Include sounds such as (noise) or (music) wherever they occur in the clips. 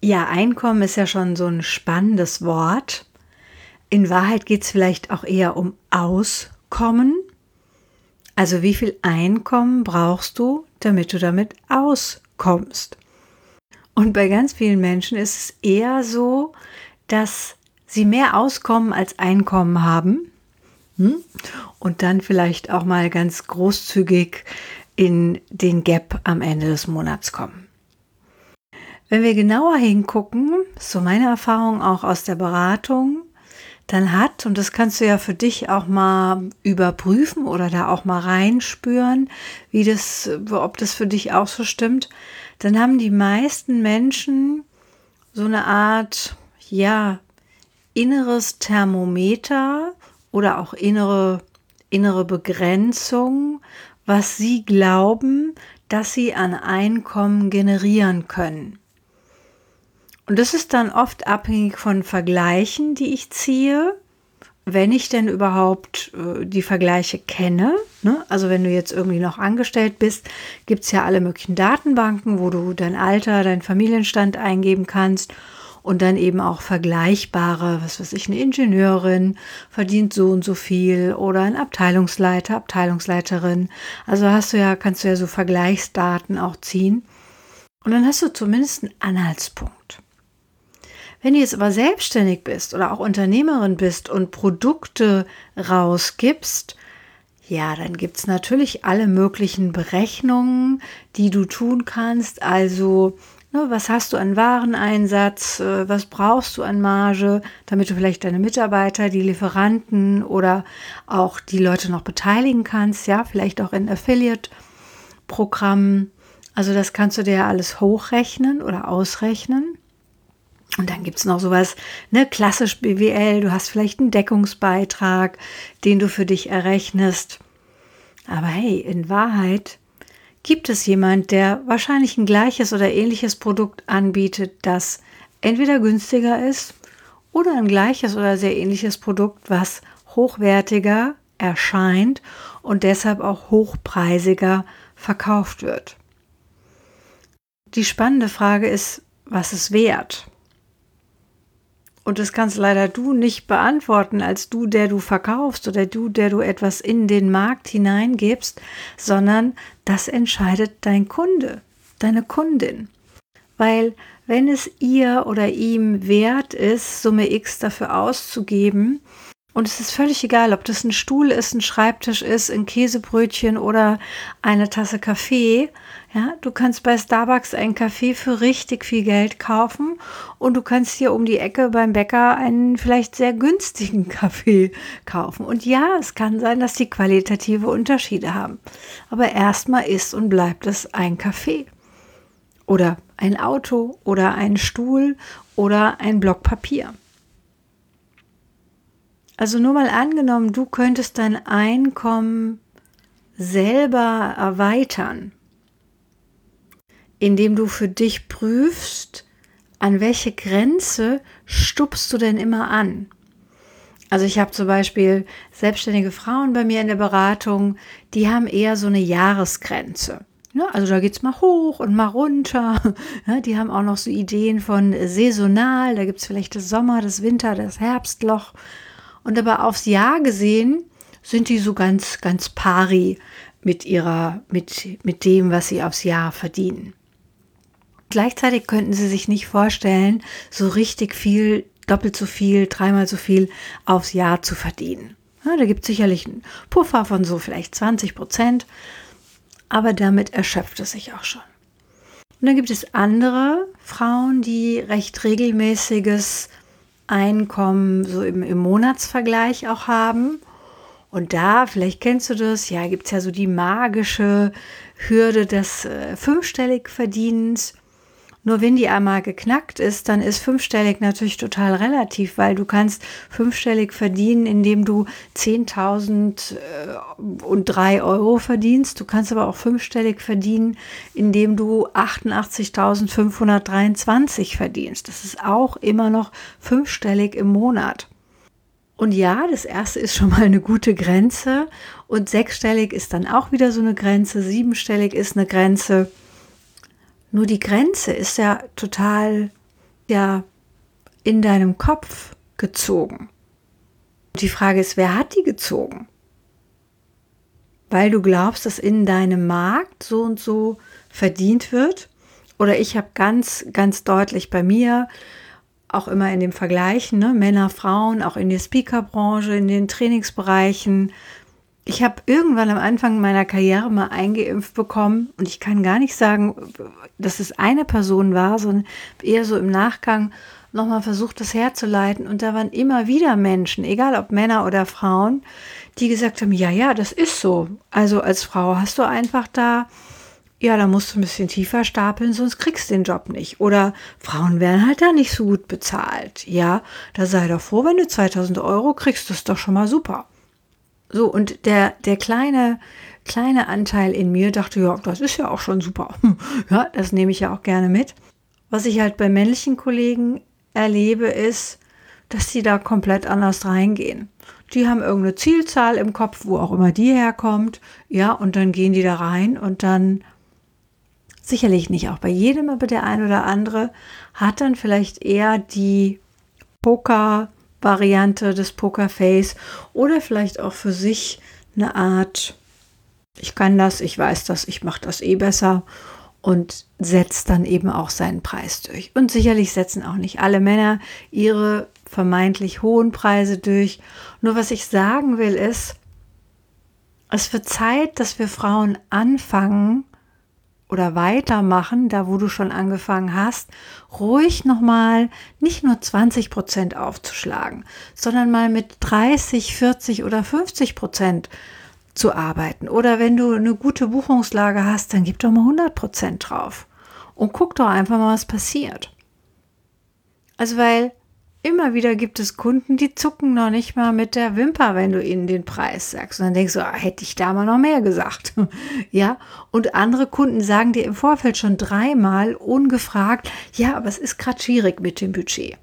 Ja, Einkommen ist ja schon so ein spannendes Wort. In Wahrheit geht es vielleicht auch eher um Auskommen. Also wie viel Einkommen brauchst du, damit du damit auskommst? Und bei ganz vielen Menschen ist es eher so, dass sie mehr Auskommen als Einkommen haben hm? und dann vielleicht auch mal ganz großzügig in den Gap am Ende des Monats kommen. Wenn wir genauer hingucken, so meine Erfahrung auch aus der Beratung, dann hat, und das kannst du ja für dich auch mal überprüfen oder da auch mal reinspüren, wie das, ob das für dich auch so stimmt, dann haben die meisten Menschen so eine Art, ja, inneres Thermometer oder auch innere, innere Begrenzung, was sie glauben, dass sie an Einkommen generieren können. Und das ist dann oft abhängig von Vergleichen, die ich ziehe, wenn ich denn überhaupt äh, die Vergleiche kenne. Ne? Also wenn du jetzt irgendwie noch angestellt bist, gibt es ja alle möglichen Datenbanken, wo du dein Alter, deinen Familienstand eingeben kannst und dann eben auch vergleichbare, was weiß ich, eine Ingenieurin verdient so und so viel oder ein Abteilungsleiter, Abteilungsleiterin. Also hast du ja, kannst du ja so Vergleichsdaten auch ziehen. Und dann hast du zumindest einen Anhaltspunkt. Wenn du jetzt aber selbstständig bist oder auch Unternehmerin bist und Produkte rausgibst, ja, dann gibt es natürlich alle möglichen Berechnungen, die du tun kannst. Also, ne, was hast du an Wareneinsatz? Äh, was brauchst du an Marge, damit du vielleicht deine Mitarbeiter, die Lieferanten oder auch die Leute noch beteiligen kannst? Ja, vielleicht auch in Affiliate-Programmen. Also, das kannst du dir alles hochrechnen oder ausrechnen. Und dann gibt es noch sowas, ne, klassisch BWL, du hast vielleicht einen Deckungsbeitrag, den du für dich errechnest. Aber hey, in Wahrheit gibt es jemand, der wahrscheinlich ein gleiches oder ähnliches Produkt anbietet, das entweder günstiger ist oder ein gleiches oder sehr ähnliches Produkt, was hochwertiger erscheint und deshalb auch hochpreisiger verkauft wird. Die spannende Frage ist, was ist wert? Und das kannst leider du nicht beantworten als du, der du verkaufst oder du, der du etwas in den Markt hineingibst, sondern das entscheidet dein Kunde, deine Kundin. Weil wenn es ihr oder ihm wert ist, Summe X dafür auszugeben, und es ist völlig egal, ob das ein Stuhl ist, ein Schreibtisch ist, ein Käsebrötchen oder eine Tasse Kaffee. Ja, du kannst bei Starbucks einen Kaffee für richtig viel Geld kaufen und du kannst hier um die Ecke beim Bäcker einen vielleicht sehr günstigen (laughs) Kaffee kaufen. Und ja, es kann sein, dass die qualitative Unterschiede haben. Aber erstmal ist und bleibt es ein Kaffee oder ein Auto oder ein Stuhl oder ein Block Papier. Also nur mal angenommen, du könntest dein Einkommen selber erweitern, indem du für dich prüfst, an welche Grenze stupst du denn immer an? Also ich habe zum Beispiel selbstständige Frauen bei mir in der Beratung, die haben eher so eine Jahresgrenze. Ja, also da geht es mal hoch und mal runter. (laughs) Die haben auch noch so Ideen von saisonal. Da gibt es vielleicht das Sommer, das Winter, das Herbstloch. Und aber aufs Jahr gesehen sind die so ganz, ganz pari mit ihrer, mit, mit dem, was sie aufs Jahr verdienen. Gleichzeitig könnten sie sich nicht vorstellen, so richtig viel, doppelt so viel, dreimal so viel aufs Jahr zu verdienen. Ja, da gibt es sicherlich einen Puffer von so vielleicht 20 Prozent, aber damit erschöpft es sich auch schon. Und dann gibt es andere Frauen, die recht regelmäßiges Einkommen so im, im Monatsvergleich auch haben. Und da, vielleicht kennst du das, ja, gibt es ja so die magische Hürde des äh, fünfstellig Verdienens. Nur wenn die einmal geknackt ist, dann ist fünfstellig natürlich total relativ, weil du kannst fünfstellig verdienen, indem du 10.000 äh, und drei Euro verdienst. Du kannst aber auch fünfstellig verdienen, indem du 88.523 verdienst. Das ist auch immer noch fünfstellig im Monat. Und ja, das erste ist schon mal eine gute Grenze. Und sechsstellig ist dann auch wieder so eine Grenze. Siebenstellig ist eine Grenze. Nur die Grenze ist ja total ja in deinem Kopf gezogen. Die Frage ist, wer hat die gezogen? Weil du glaubst, dass in deinem Markt so und so verdient wird. Oder ich habe ganz, ganz deutlich bei mir auch immer in dem Vergleichen, ne? Männer, Frauen, auch in der Speakerbranche, in den Trainingsbereichen. Ich habe irgendwann am Anfang meiner Karriere mal eingeimpft bekommen und ich kann gar nicht sagen, dass es eine Person war, sondern eher so im Nachgang nochmal versucht, das herzuleiten. Und da waren immer wieder Menschen, egal ob Männer oder Frauen, die gesagt haben, ja, ja, das ist so. Also als Frau hast du einfach da ja, da musst du ein bisschen tiefer stapeln, sonst kriegst du den Job nicht. Oder Frauen werden halt da nicht so gut bezahlt. Ja, da sei doch froh, wenn du 2000 Euro kriegst, das ist doch schon mal super. So, und der, der kleine, kleine Anteil in mir dachte, ja, das ist ja auch schon super. Ja, das nehme ich ja auch gerne mit. Was ich halt bei männlichen Kollegen erlebe, ist, dass sie da komplett anders reingehen. Die haben irgendeine Zielzahl im Kopf, wo auch immer die herkommt, ja, und dann gehen die da rein und dann Sicherlich nicht auch bei jedem, aber der ein oder andere hat dann vielleicht eher die Poker-Variante des Pokerface oder vielleicht auch für sich eine Art, ich kann das, ich weiß das, ich mache das eh besser und setzt dann eben auch seinen Preis durch. Und sicherlich setzen auch nicht alle Männer ihre vermeintlich hohen Preise durch. Nur was ich sagen will ist, es wird Zeit, dass wir Frauen anfangen, oder weitermachen, da wo du schon angefangen hast, ruhig nochmal nicht nur 20 Prozent aufzuschlagen, sondern mal mit 30, 40 oder 50 Prozent zu arbeiten. Oder wenn du eine gute Buchungslage hast, dann gib doch mal 100 Prozent drauf und guck doch einfach mal, was passiert. Also weil Immer wieder gibt es Kunden, die zucken noch nicht mal mit der Wimper, wenn du ihnen den Preis sagst. Und dann denkst du, ah, hätte ich da mal noch mehr gesagt. (laughs) ja, und andere Kunden sagen dir im Vorfeld schon dreimal ungefragt, ja, aber es ist gerade schwierig mit dem Budget.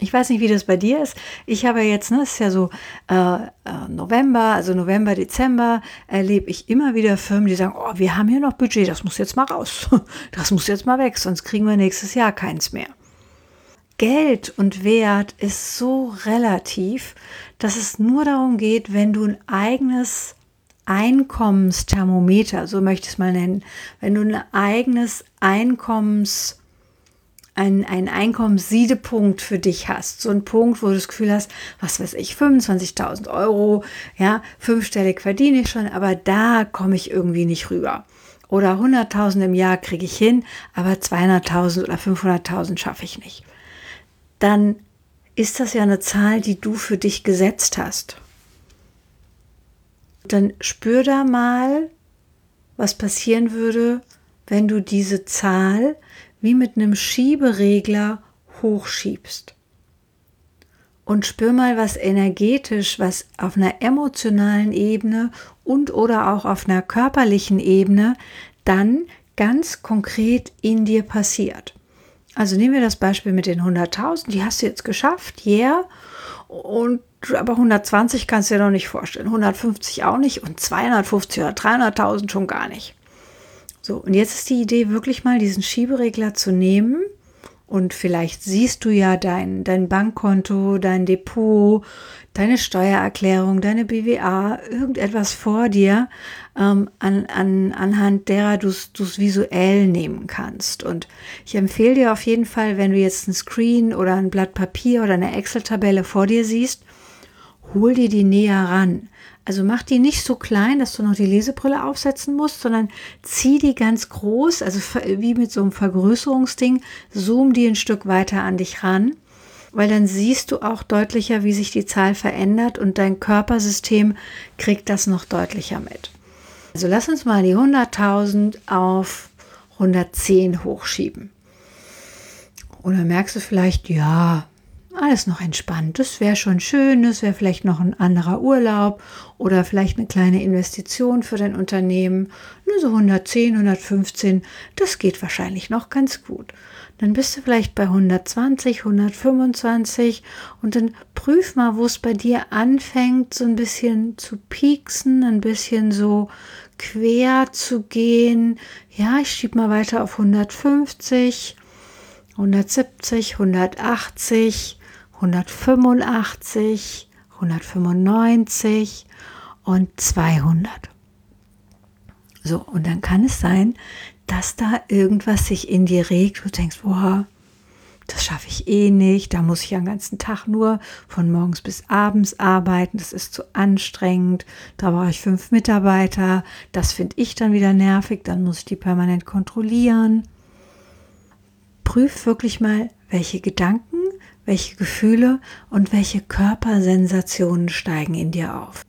Ich weiß nicht, wie das bei dir ist. Ich habe jetzt, ne, es ist ja so äh, äh November, also November, Dezember, erlebe ich immer wieder Firmen, die sagen, oh, wir haben hier noch Budget, das muss jetzt mal raus. (laughs) Das muss jetzt mal weg, sonst kriegen wir nächstes Jahr keins mehr. Geld und Wert ist so relativ, dass es nur darum geht, wenn du ein eigenes Einkommensthermometer, so möchte ich es mal nennen, wenn du ein eigenes Einkommens, ein, ein Einkommenssiedepunkt für dich hast, so ein Punkt, wo du das Gefühl hast, was weiß ich, 25.000 Euro, ja, fünfstellig verdiene ich schon, aber da komme ich irgendwie nicht rüber. Oder 100.000 im Jahr kriege ich hin, aber 200.000 oder 500.000 schaffe ich nicht dann ist das ja eine Zahl, die du für dich gesetzt hast. Dann spür da mal, was passieren würde, wenn du diese Zahl wie mit einem Schieberegler hochschiebst. Und spür mal, was energetisch, was auf einer emotionalen Ebene und oder auch auf einer körperlichen Ebene dann ganz konkret in dir passiert. Also nehmen wir das Beispiel mit den 100.000, die hast du jetzt geschafft, yeah. Und aber 120 kannst du dir noch nicht vorstellen, 150 auch nicht und 250 oder 300.000 schon gar nicht. So, und jetzt ist die Idee wirklich mal diesen Schieberegler zu nehmen und vielleicht siehst du ja dein, dein Bankkonto, dein Depot, deine Steuererklärung, deine BWA, irgendetwas vor dir, ähm, an, an, anhand derer du es visuell nehmen kannst. Und ich empfehle dir auf jeden Fall, wenn du jetzt ein Screen oder ein Blatt Papier oder eine Excel-Tabelle vor dir siehst, hol dir die näher ran. Also mach die nicht so klein, dass du noch die Lesebrille aufsetzen musst, sondern zieh die ganz groß, also wie mit so einem Vergrößerungsding, zoom die ein Stück weiter an dich ran, weil dann siehst du auch deutlicher, wie sich die Zahl verändert und dein Körpersystem kriegt das noch deutlicher mit. Also lass uns mal die 100.000 auf 110 hochschieben. Und dann merkst du vielleicht, ja, alles noch entspannt. Das wäre schon schön, das wäre vielleicht noch ein anderer Urlaub oder vielleicht eine kleine Investition für dein Unternehmen. Nur so 110, 115, das geht wahrscheinlich noch ganz gut. Dann bist du vielleicht bei 120, 125 und dann prüf mal, wo es bei dir anfängt, so ein bisschen zu pieksen, ein bisschen so quer zu gehen. Ja, ich schiebe mal weiter auf 150, 170, 180, 185, 195 und 200. So, und dann kann es sein, dass da irgendwas sich in dir regt, du denkst, boah, das schaffe ich eh nicht, da muss ich den ganzen Tag nur von morgens bis abends arbeiten, das ist zu anstrengend, da brauche ich fünf Mitarbeiter, das finde ich dann wieder nervig, dann muss ich die permanent kontrollieren. Prüf wirklich mal, welche Gedanken welche Gefühle und welche Körpersensationen steigen in dir auf.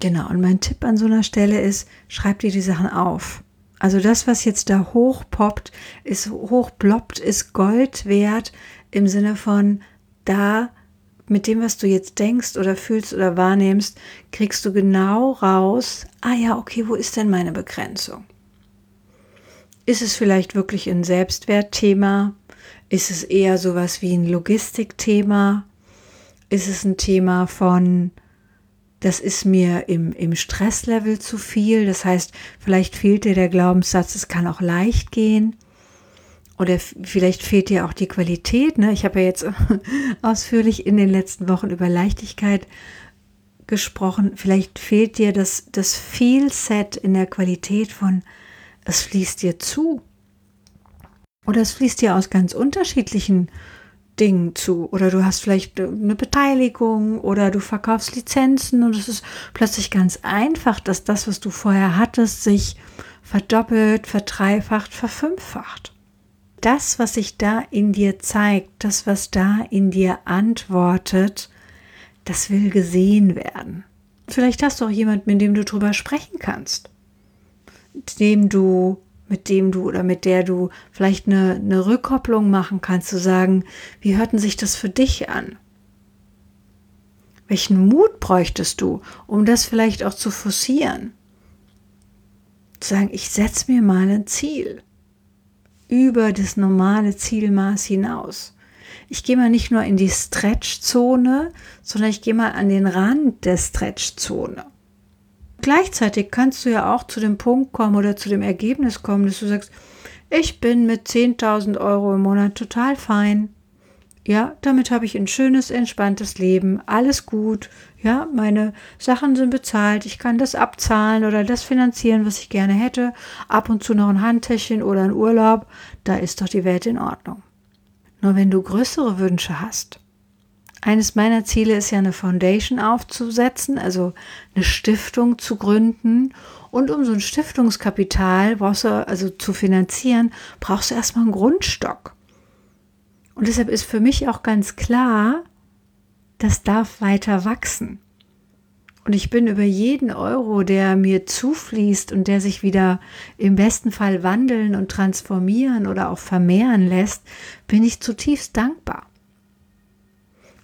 Genau, und mein Tipp an so einer Stelle ist, schreib dir die Sachen auf. Also das, was jetzt da hochpoppt, ist hochploppt, ist Gold wert im Sinne von da mit dem, was du jetzt denkst oder fühlst oder wahrnimmst, kriegst du genau raus, ah ja, okay, wo ist denn meine Begrenzung? Ist es vielleicht wirklich ein Selbstwertthema? Ist es eher sowas wie ein Logistikthema? Ist es ein Thema von, das ist mir im, im Stresslevel zu viel? Das heißt, vielleicht fehlt dir der Glaubenssatz, es kann auch leicht gehen. Oder vielleicht fehlt dir auch die Qualität. Ne? Ich habe ja jetzt (laughs) ausführlich in den letzten Wochen über Leichtigkeit gesprochen. Vielleicht fehlt dir das, das Feel-Set in der Qualität von, es fließt dir zu. Oder es fließt dir aus ganz unterschiedlichen Dingen zu. Oder du hast vielleicht eine Beteiligung oder du verkaufst Lizenzen und es ist plötzlich ganz einfach, dass das, was du vorher hattest, sich verdoppelt, verdreifacht, verfünffacht. Das, was sich da in dir zeigt, das, was da in dir antwortet, das will gesehen werden. Vielleicht hast du auch jemanden, mit dem du drüber sprechen kannst, dem du mit dem du oder mit der du vielleicht eine, eine Rückkopplung machen kannst, zu sagen, wie hörten sich das für dich an? Welchen Mut bräuchtest du, um das vielleicht auch zu forcieren? Zu sagen, ich setze mir mal ein Ziel über das normale Zielmaß hinaus. Ich gehe mal nicht nur in die Stretchzone, sondern ich gehe mal an den Rand der Stretchzone. Gleichzeitig kannst du ja auch zu dem Punkt kommen oder zu dem Ergebnis kommen, dass du sagst, ich bin mit 10.000 Euro im Monat total fein. Ja, damit habe ich ein schönes, entspanntes Leben. Alles gut. Ja, meine Sachen sind bezahlt. Ich kann das abzahlen oder das finanzieren, was ich gerne hätte. Ab und zu noch ein Handtäschchen oder ein Urlaub. Da ist doch die Welt in Ordnung. Nur wenn du größere Wünsche hast, eines meiner Ziele ist ja eine Foundation aufzusetzen, also eine Stiftung zu gründen. Und um so ein Stiftungskapital brauchst du, also zu finanzieren, brauchst du erstmal einen Grundstock. Und deshalb ist für mich auch ganz klar, das darf weiter wachsen. Und ich bin über jeden Euro, der mir zufließt und der sich wieder im besten Fall wandeln und transformieren oder auch vermehren lässt, bin ich zutiefst dankbar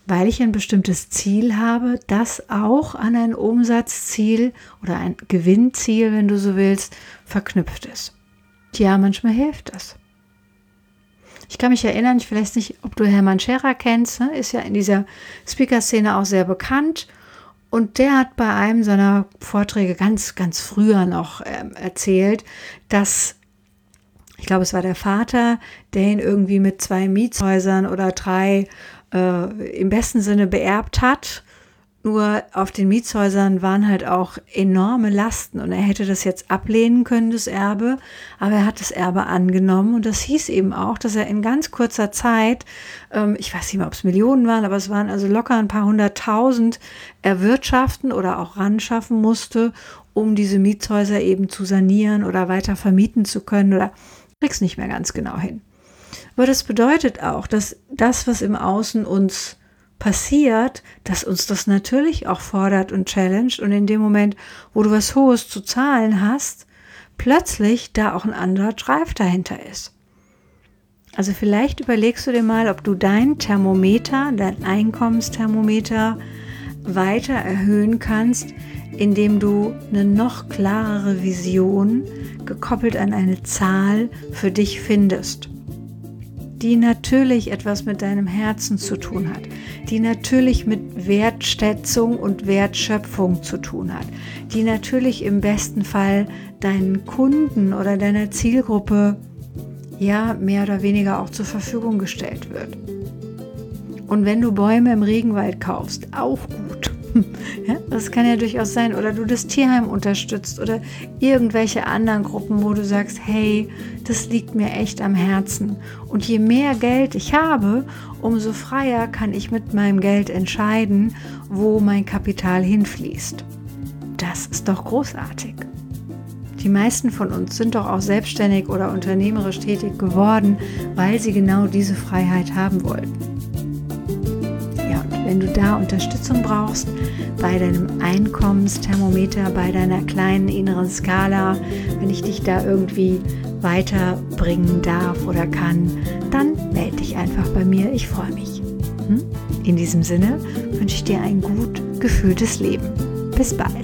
weil ich ein bestimmtes Ziel habe, das auch an ein Umsatzziel oder ein Gewinnziel, wenn du so willst, verknüpft ist. Ja, manchmal hilft das. Ich kann mich erinnern, ich weiß nicht, ob du Hermann Scherer kennst, ne? ist ja in dieser Speaker-Szene auch sehr bekannt. Und der hat bei einem seiner Vorträge ganz, ganz früher noch äh, erzählt, dass ich glaube, es war der Vater, der ihn irgendwie mit zwei Mietshäusern oder drei äh, im besten Sinne beerbt hat. Nur auf den Mietshäusern waren halt auch enorme Lasten und er hätte das jetzt ablehnen können, das Erbe, aber er hat das Erbe angenommen und das hieß eben auch, dass er in ganz kurzer Zeit, ähm, ich weiß nicht mehr, ob es Millionen waren, aber es waren also locker ein paar hunderttausend erwirtschaften oder auch ranschaffen musste, um diese Mietshäuser eben zu sanieren oder weiter vermieten zu können oder krieg's nicht mehr ganz genau hin. Aber das bedeutet auch, dass das, was im Außen uns passiert, dass uns das natürlich auch fordert und challenged. Und in dem Moment, wo du was Hohes zu zahlen hast, plötzlich da auch ein anderer Drive dahinter ist. Also vielleicht überlegst du dir mal, ob du dein Thermometer, dein Einkommensthermometer weiter erhöhen kannst, indem du eine noch klarere Vision gekoppelt an eine Zahl für dich findest, die natürlich etwas mit deinem Herzen zu tun hat, die natürlich mit Wertschätzung und Wertschöpfung zu tun hat, die natürlich im besten Fall deinen Kunden oder deiner Zielgruppe ja mehr oder weniger auch zur Verfügung gestellt wird. Und wenn du Bäume im Regenwald kaufst, auch gut. (laughs) Ja, das kann ja durchaus sein. Oder du das Tierheim unterstützt oder irgendwelche anderen Gruppen, wo du sagst, hey, das liegt mir echt am Herzen. Und je mehr Geld ich habe, umso freier kann ich mit meinem Geld entscheiden, wo mein Kapital hinfließt. Das ist doch großartig. Die meisten von uns sind doch auch selbstständig oder unternehmerisch tätig geworden, weil sie genau diese Freiheit haben wollten. Wenn du da Unterstützung brauchst bei deinem Einkommensthermometer, bei deiner kleinen inneren Skala, wenn ich dich da irgendwie weiterbringen darf oder kann, dann melde dich einfach bei mir. Ich freue mich. Hm? In diesem Sinne wünsche ich dir ein gut gefühltes Leben. Bis bald.